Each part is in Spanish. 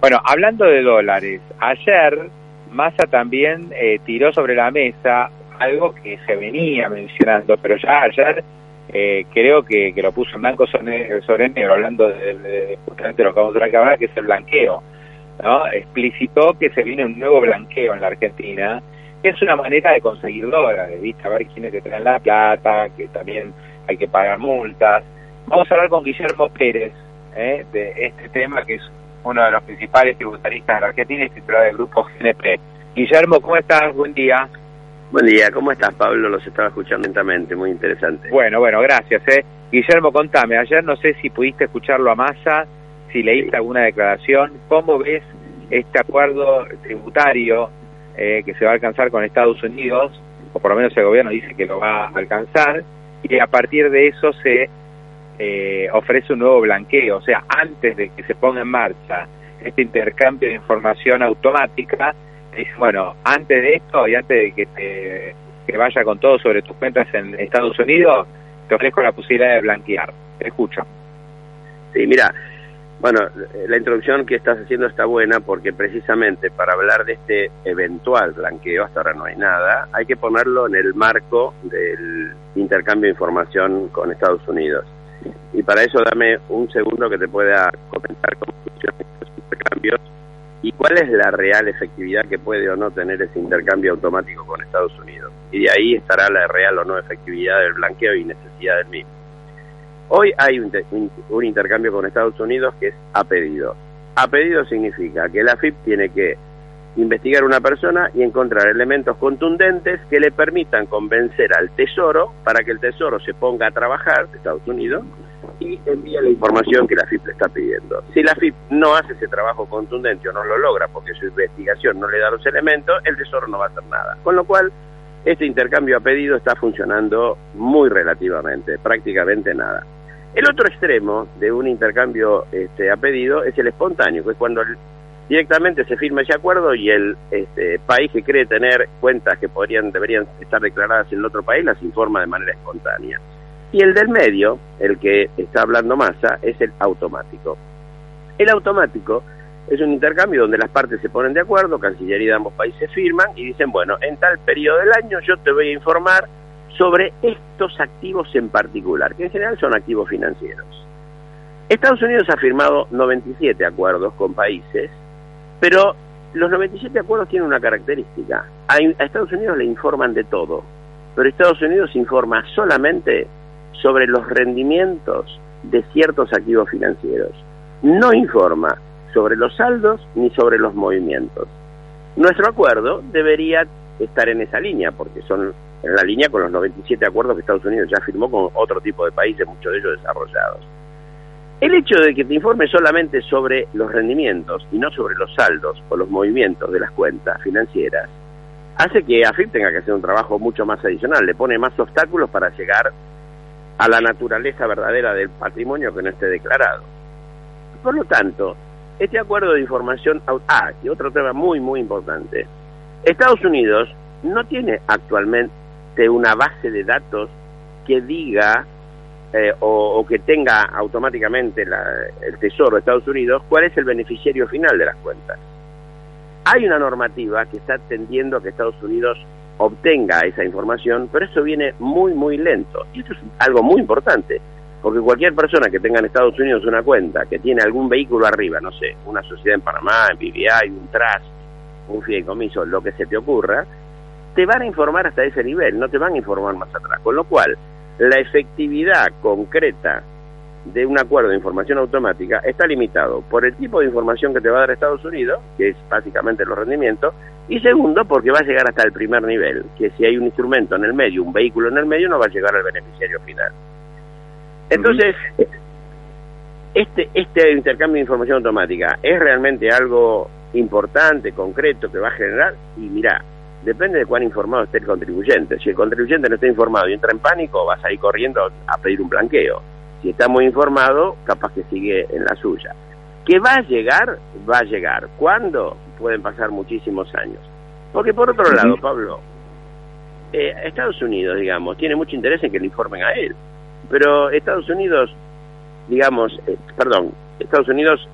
Bueno, hablando de dólares, ayer Massa también eh, tiró sobre la mesa algo que se venía mencionando, pero ya ayer eh, creo que, lo puso en blanco sobre, negro, hablando de, justamente lo que vamos a ahora, que es el blanqueo. ¿no? Explicitó que se viene un nuevo blanqueo en la Argentina, que es una manera de conseguir dólares, ¿viste? A ver quiénes te traen la plata, que también hay que pagar multas. Vamos a hablar con Guillermo Pérez ¿eh? de este tema, que es uno de los principales tributaristas de la Argentina y titular del grupo GNP. Guillermo, ¿cómo estás? Buen día. Buen día, ¿cómo estás, Pablo? Los estaba escuchando lentamente, muy interesante. Bueno, bueno, gracias. ¿eh? Guillermo, contame, ayer no sé si pudiste escucharlo a Massa, si leíste alguna declaración, ¿cómo ves este acuerdo tributario eh, que se va a alcanzar con Estados Unidos, o por lo menos el gobierno dice que lo va a alcanzar, y a partir de eso se eh, ofrece un nuevo blanqueo, o sea, antes de que se ponga en marcha este intercambio de información automática, bueno, antes de esto y antes de que te vaya con todo sobre tus cuentas en Estados Unidos, te ofrezco la posibilidad de blanquear. Te escucho. Sí, mira, bueno, la introducción que estás haciendo está buena porque precisamente para hablar de este eventual blanqueo, hasta ahora no hay nada, hay que ponerlo en el marco del intercambio de información con Estados Unidos. Y para eso dame un segundo que te pueda comentar cómo funcionan estos intercambios y cuál es la real efectividad que puede o no tener ese intercambio automático con Estados Unidos. Y de ahí estará la real o no efectividad del blanqueo y necesidad del mismo. Hoy hay un, un, intercambio con Estados Unidos que es a pedido. A pedido significa que la FIP tiene que investigar una persona y encontrar elementos contundentes que le permitan convencer al Tesoro para que el Tesoro se ponga a trabajar de Estados Unidos y envíe la información que la FIP le está pidiendo. Si la FIP no hace ese trabajo contundente o no lo logra porque su investigación no le da los elementos, el Tesoro no va a hacer nada. Con lo cual, este intercambio a pedido está funcionando muy relativamente, prácticamente nada. El otro extremo de un intercambio este, a pedido es el espontáneo, que es cuando directamente se firma ese acuerdo y el este, país que cree tener cuentas que podrían deberían estar declaradas en el otro país las informa de manera espontánea. Y el del medio, el que está hablando Massa, es el automático. El automático es un intercambio donde las partes se ponen de acuerdo, Cancillería de ambos países firman y dicen, bueno, en tal periodo del año yo te voy a informar sobre estos activos en particular, que en general son activos financieros. Estados Unidos ha firmado 97 acuerdos con países pero los 97 acuerdos tienen una característica. A, Estados Unidos le informan de todo, pero Estados Unidos informa solamente sobre los rendimientos de ciertos activos financieros. No informa sobre los saldos ni sobre los movimientos. Nuestro acuerdo debería estar en esa línea, porque son en la línea con los 97 acuerdos que Estados Unidos ya firmó con otro tipo de países, muchos de ellos desarrollados. El hecho de que te informe solamente sobre los rendimientos y no sobre los saldos o los movimientos de las cuentas financieras hace que AFIP tenga que hacer un trabajo mucho más adicional, le pone más obstáculos para llegar a la naturaleza verdadera del patrimonio que no esté declarado. Por lo tanto, este acuerdo de información... Ah, y otro tema muy, muy importante. Estados Unidos no tiene actualmente una base de datos que diga eh, o, que tenga automáticamente el Tesoro de Estados Unidos, ¿cuál es el beneficiario final de las cuentas? Hay una normativa que está tendiendo a que Estados Unidos obtenga esa información, pero eso viene muy, muy lento. Y esto es algo muy importante, porque cualquier persona que tenga en Estados Unidos una cuenta, que tiene algún vehículo arriba, no sé, una sociedad en Panamá, en BBI, un trust, un fideicomiso, lo que se te ocurra, te van a informar hasta ese nivel, no te van a informar más atrás. Con lo cual, la efectividad concreta de un acuerdo de información automática está limitado por el tipo de información que te va a dar Estados Unidos, que es básicamente los rendimientos, y segundo, porque va a llegar hasta el primer nivel, que si hay un instrumento en el medio, un vehículo en el medio, no va a llegar al beneficiario final. Entonces, este, este intercambio de información automática es realmente algo importante, concreto, que va a generar, y mira, Depende de cuán informado esté el contribuyente. Si el contribuyente no está informado y entra en pánico, vas a ir corriendo a pedir un blanqueo. Si está muy informado, capaz que sigue en la suya. ¿Que va a llegar? Va a llegar. ¿Cuándo? Pueden pasar muchísimos años. Porque por otro lado, Pablo, eh, Estados Unidos, digamos, tiene mucho interés en que le informen a él. Pero Estados Unidos, digamos, eh, perdón, Estados Unidos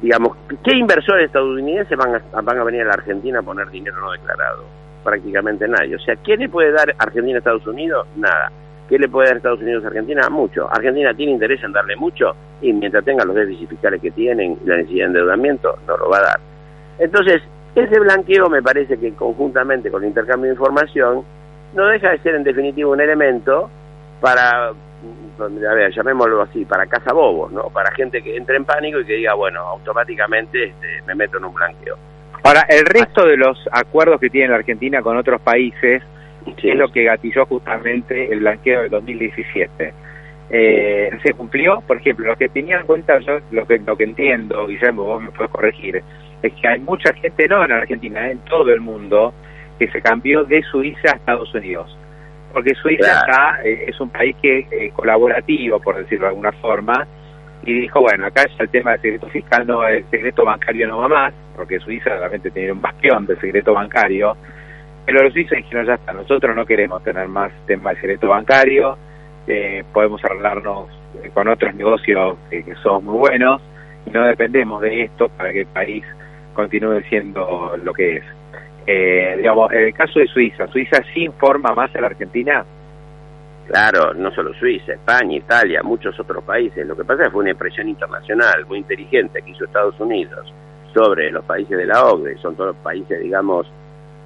digamos, ¿qué inversores estadounidenses van a, van a venir a la Argentina a poner dinero no declarado? Prácticamente nadie. O sea, ¿qué le puede dar Argentina a Estados Unidos? Nada. ¿Qué le puede dar Estados Unidos a Argentina? Mucho. Argentina tiene interés en darle mucho y mientras tenga los déficits fiscales que tienen y la necesidad de endeudamiento, no lo va a dar. Entonces, ese blanqueo me parece que conjuntamente con el intercambio de información no deja de ser en definitiva un elemento para, a ver, llamémoslo así, para cazabobos, ¿no? Para gente que entre en pánico y que diga, bueno, automáticamente este, me meto en un blanqueo. Ahora, el resto de los acuerdos que tiene la Argentina con otros países es lo que gatilló justamente el blanqueo del 2017. Eh, se cumplió, por ejemplo, lo que tenía en cuenta, yo lo que, lo que entiendo, Guillermo, vos me puedes corregir, es que hay mucha gente, no en Argentina, en todo el mundo, que se cambió de Suiza a Estados Unidos. Porque Suiza eh, es un país que eh, colaborativo, por decirlo de alguna forma, y dijo, bueno, acá ya el tema del secreto fiscal, no el secreto bancario no va más, porque Suiza realmente tiene un bastión del secreto bancario, pero los suizos dijeron, ya está, nosotros no queremos tener más tema de secreto bancario, eh, podemos arreglarnos con otros negocios que son muy buenos, y no dependemos de esto para que el país continúe siendo lo que es. Eh, digamos, en el caso de Suiza, ¿Suiza sí informa más a la Argentina? Claro, no solo Suiza, España, Italia, muchos otros países. Lo que pasa es que fue una impresión internacional muy inteligente que hizo Estados Unidos sobre los países de la OCDE, son todos los países, digamos,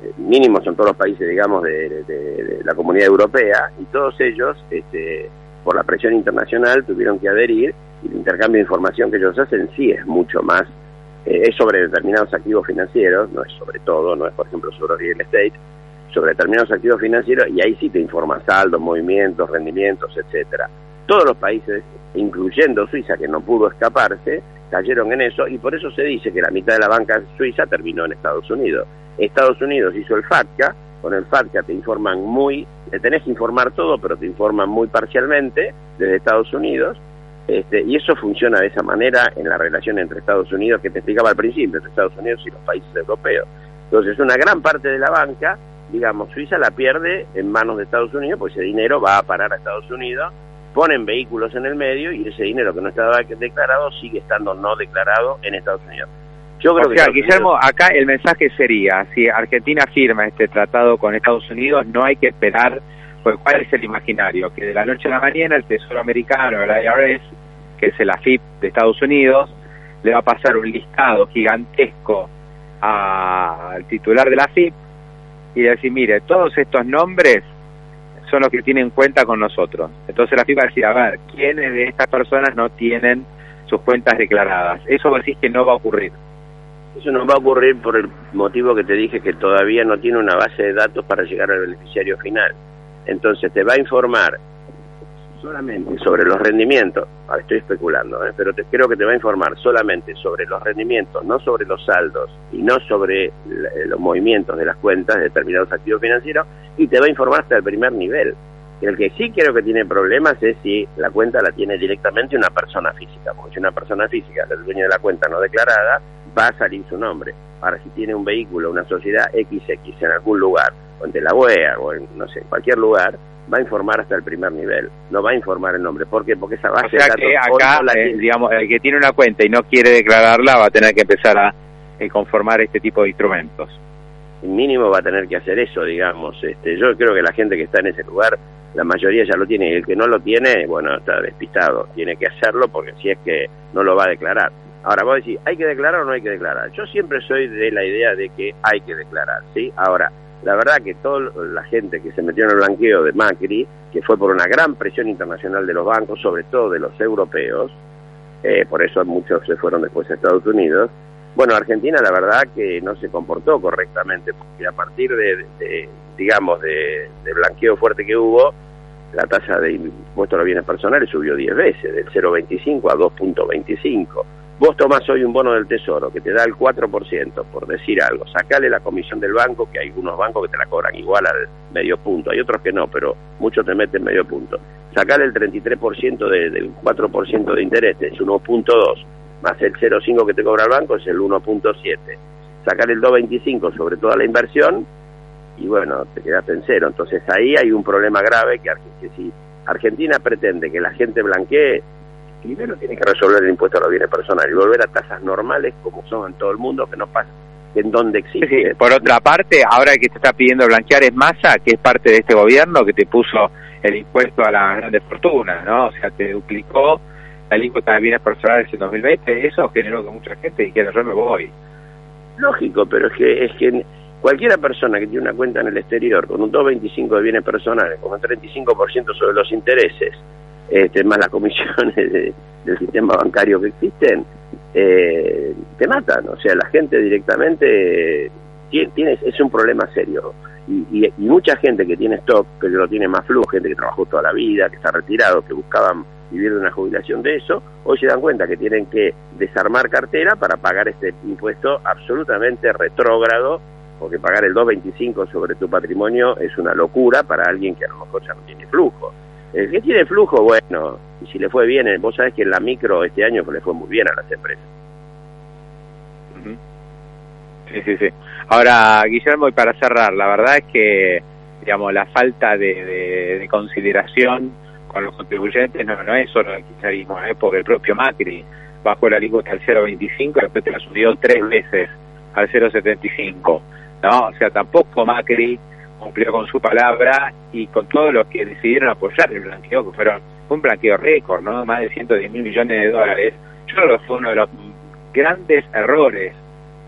eh, mínimos son todos los países, digamos, de, la comunidad europea, y todos ellos, este, por la presión internacional, tuvieron que adherir, y el intercambio de información que ellos hacen sí es mucho más eh, es sobre determinados activos financieros, no es sobre todo, no es por ejemplo sobre real estate, sobre determinados activos financieros y ahí sí te informa saldos, movimientos, rendimientos, etcétera. Todos los países, incluyendo Suiza, que no pudo escaparse, cayeron en eso y por eso se dice que la mitad de la banca suiza terminó en Estados Unidos. Estados Unidos hizo el FATCA, con el FATCA te informan muy, te tenés que informar todo, pero te informan muy parcialmente desde Estados Unidos este, y eso funciona de esa manera en la relación entre Estados Unidos, que te explicaba al principio, entre Estados Unidos y los países europeos. Entonces, una gran parte de la banca, digamos, Suiza la pierde en manos de Estados Unidos, pues ese dinero va a parar a Estados Unidos, ponen vehículos en el medio y ese dinero que no estaba declarado sigue estando no declarado en Estados Unidos. Yo creo que Guillermo, acá el mensaje sería, si Argentina firma este tratado con Estados Unidos, no hay que esperar pues, ¿cuál es el imaginario? Que de la noche a la mañana el Tesoro Americano, el IRS, que es el AFIP de Estados Unidos, le va a pasar un listado gigantesco al titular de la AFIP y decir, mire, todos estos nombres son los que tienen cuenta con nosotros. Entonces la AFIP va a decir, a ver, ¿quiénes de estas personas no tienen sus cuentas declaradas? Eso vos decís que no va a ocurrir. Eso no va a ocurrir por el motivo que te dije que todavía no tiene una base de datos para llegar al beneficiario final. Entonces te va a informar solamente sobre los rendimientos, estoy especulando, ¿eh? pero te, creo que te va a informar solamente sobre los rendimientos, no sobre los saldos y no sobre eh, los movimientos de las cuentas de determinados activos financieros y te va a informar hasta el primer nivel. El que sí creo que tiene problemas es si la cuenta la tiene directamente una persona física, porque si una persona física, el dueño de la cuenta no declarada, va a salir su nombre. Ahora, si tiene un vehículo, una sociedad XX en algún lugar, o en Delaware, o en, no sé, cualquier lugar, va a informar hasta el primer nivel, no va a informar el nombre. ¿Por qué? Porque esa base o sea que acá, eh, digamos, el que tiene una cuenta y no quiere declararla va a tener que empezar a eh, conformar este tipo de instrumentos. Mínimo va a tener que hacer eso, digamos. Este, yo creo que la gente que está en ese lugar, la mayoría ya lo tiene, y el que no lo tiene, bueno, está despistado, tiene que hacerlo porque si es que no lo va a declarar. Ahora, vos decís, ¿hay que declarar o no hay que declarar? Yo siempre soy de la idea de que hay que declarar, ¿sí? Ahora, la verdad que toda la gente que se metió en el blanqueo de Macri, que fue por una gran presión internacional de los bancos, sobre todo de los europeos, eh, por eso muchos se fueron después a Estados Unidos, bueno, Argentina la verdad que no se comportó correctamente, porque a partir de, digamos, de, de, blanqueo fuerte que hubo, la tasa de impuesto a los bienes personales subió 10 veces, del 0,25 a 2,25 Vos tomás hoy un bono del Tesoro que te da el 4%, por decir algo, sacale la comisión del banco, que hay algunos bancos que te la cobran igual al medio punto, hay otros que no, pero muchos te meten medio punto. Sacale el 33% del 4% de interés, es 1.2, más el 0.5 que te cobra el banco es el 1.7. Sacale el 2.25 sobre toda la inversión y bueno, te quedaste en cero. Entonces ahí hay un problema grave que, que si Argentina pretende que la gente blanquee, primero tiene que resolver el impuesto a los bienes personales y volver a tasas normales como son en todo el mundo, que no pasa en donde existe. Por otra parte, ahora que te está pidiendo blanquear es masa, que es parte de este gobierno que te puso el impuesto a las grandes fortunas, ¿no? O sea, te duplicó la alícuota de bienes personales en 2020, eso generó que mucha gente dijera, yo me voy. Lógico, pero es que, es que cualquiera persona que tiene una cuenta en el exterior con un 2,25 de bienes personales, con un 35% sobre los intereses, este, más las comisiones del sistema bancario que existen, eh, te matan. O sea, la gente directamente tiene, es un problema serio. Y, mucha gente que tiene stock, que lo tiene más flujo, gente que trabajó toda la vida, que está retirado, que buscaban vivir de una jubilación de eso, hoy se dan cuenta que tienen que desarmar cartera para pagar este impuesto absolutamente retrógrado, porque pagar el 2.25 sobre tu patrimonio es una locura para alguien que a lo mejor ya no tiene flujo. El que tiene flujo, bueno, y si le fue bien, eh, vos sabés que en la micro este año le fue muy bien a las empresas. Sí, sí, sí. Ahora, Guillermo, y para cerrar, la verdad es que, digamos, la falta de, consideración con los contribuyentes no, no es solo el kirchnerismo, es porque el propio Macri bajó la alícuota al 0,25 y después te la subió tres veces al 0,75, ¿no? O sea, tampoco Macri cumplió con su palabra y con todos los que decidieron apoyar el blanqueo, que fueron un blanqueo récord, ¿no? Más de 110 mil millones de dólares. Yo creo que fue uno de los grandes errores.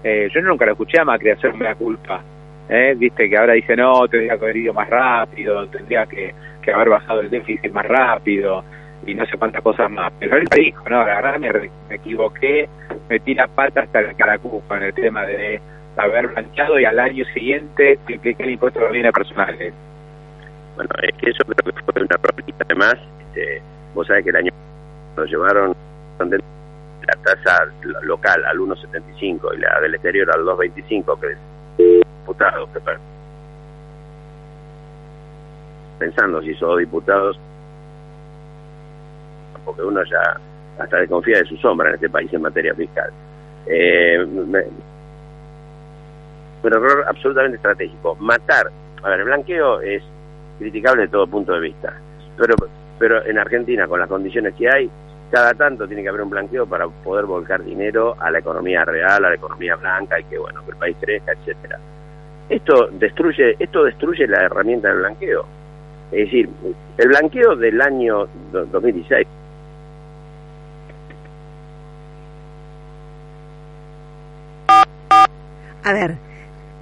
Eh, yo nunca lo escuché a Macri hacerme la culpa. ¿eh? Viste que ahora dice, no, tendría que haber ido más rápido, tendría que, que haber bajado el déficit más rápido y no sé cuántas cosas más. Pero él dijo, no, la verdad me, me equivoqué, me tira pata hasta el caracujo en el tema de haber planchado y al año siguiente tripliqué el impuesto a los bienes personales. Bueno, es que eso creo que fue una propuesta. Además, este, vos sabés que el año lo llevaron la tasa local al 1,75 y la del exterior al 2,25, que es pensando si son diputados, porque uno ya hasta desconfía de su sombra en este país en materia fiscal. Eh, un error absolutamente estratégico. Matar, a ver, el blanqueo es criticable de todo punto de vista, pero, pero en Argentina, con las condiciones que hay, cada tanto tiene que haber un blanqueo para poder volcar dinero a la economía real, a la economía blanca y que bueno, que el país crezca, etcétera. Esto destruye, esto destruye la herramienta del blanqueo. Es decir, el blanqueo del año 2016 A ver,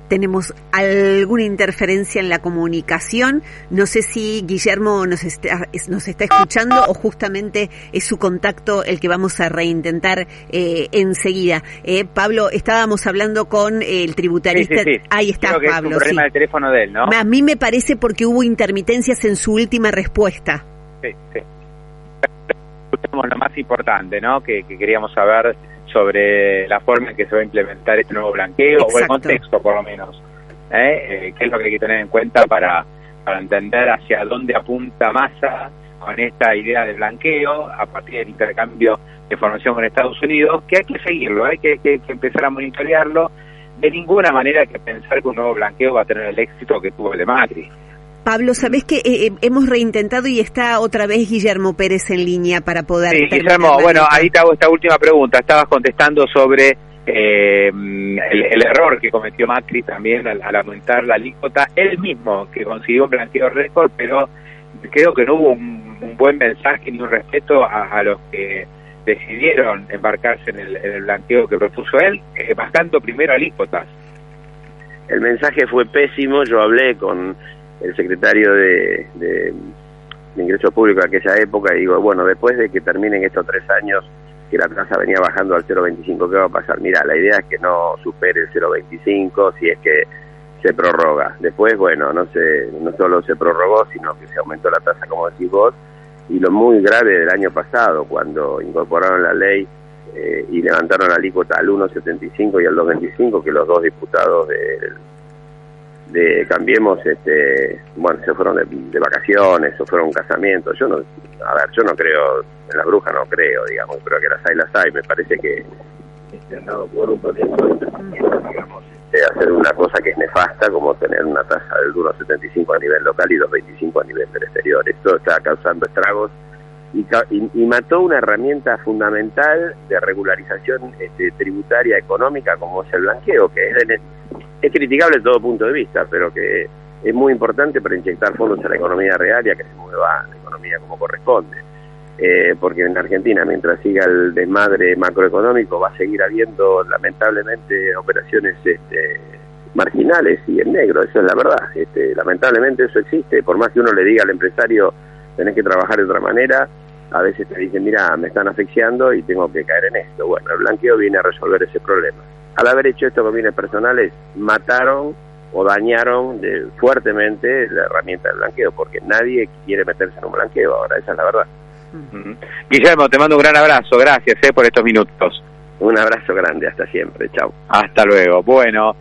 tenemos alguna interferencia en la comunicación. No sé si Guillermo nos está, nos está escuchando o justamente es su contacto el que vamos a reintentar eh, enseguida. Eh, Pablo, estábamos hablando con el tributarista. Ahí está, Pablo. Es un problema teléfono de él, ¿no? A mí me parece porque hubo intermitencias en su última respuesta. Sí, sí. Lo más importante, ¿no? Que, que queríamos saber sobre la forma en que se va a implementar este nuevo blanqueo o el contexto por lo menos. ¿eh? Eh, ¿Qué es lo que hay que tener en cuenta para, para entender hacia dónde apunta Massa con esta idea de blanqueo a partir del intercambio de información con Estados Unidos? Que hay que seguirlo, hay que, que, que empezar a monitorearlo. De ninguna manera hay que pensar que un nuevo blanqueo va a tener el éxito que tuvo el de Macri. Pablo, ¿sabés que eh, eh, hemos reintentado y está otra vez Guillermo Pérez en línea para poder... Sí, Guillermo, bueno, ahí te hago esta última pregunta. Estabas contestando sobre eh, el, error que cometió Macri también al, aumentar la alícuota, él mismo que consiguió un blanqueo récord, pero creo que no hubo un, buen mensaje ni un respeto a, los que decidieron embarcarse en el, blanqueo que propuso él, bajando primero alícuotas. El mensaje fue pésimo, yo hablé con el secretario de, de, Ingresos Públicos de aquella época y digo, bueno, después de que terminen estos tres años que la tasa venía bajando al 0,25, ¿qué va a pasar? Mira, la idea es que no supere el 0,25 si es que se prorroga. Después, bueno, no se, no solo se prorrogó, sino que se aumentó la tasa, como decís vos, y lo muy grave del año pasado, cuando incorporaron la ley eh, y levantaron la alícuota al 1,75 y al 2,25, que los dos diputados del de Cambiemos, este, bueno, se fueron de, vacaciones o fueron un casamiento. Yo no, a ver, yo no creo, en la bruja no creo, digamos, pero que las hay, las hay. Me parece que este, por un digamos, este, hacer una cosa que es nefasta, como tener una tasa del 1,75 a nivel local y 2,25 a nivel del exterior. Esto está causando estragos y, mató una herramienta fundamental de regularización este, tributaria económica como es el blanqueo, que es, es criticable de todo punto de vista, pero que es muy importante para inyectar fondos a la economía real y a que se mueva la economía como corresponde. Eh, porque en Argentina, mientras siga el desmadre macroeconómico, va a seguir habiendo lamentablemente operaciones este, marginales y en negro, eso es la verdad. Este, lamentablemente eso existe, por más que uno le diga al empresario tenés que trabajar de otra manera, a veces te dicen, mira, me están asfixiando y tengo que caer en esto. Bueno, el blanqueo viene a resolver ese problema. Al haber hecho esto con bienes personales, mataron o dañaron de, fuertemente la herramienta del blanqueo, porque nadie quiere meterse en un blanqueo ahora, esa es la verdad. Guillermo, te mando un gran abrazo, gracias eh, por estos minutos. Un abrazo grande, hasta siempre, chao. Hasta luego. Bueno.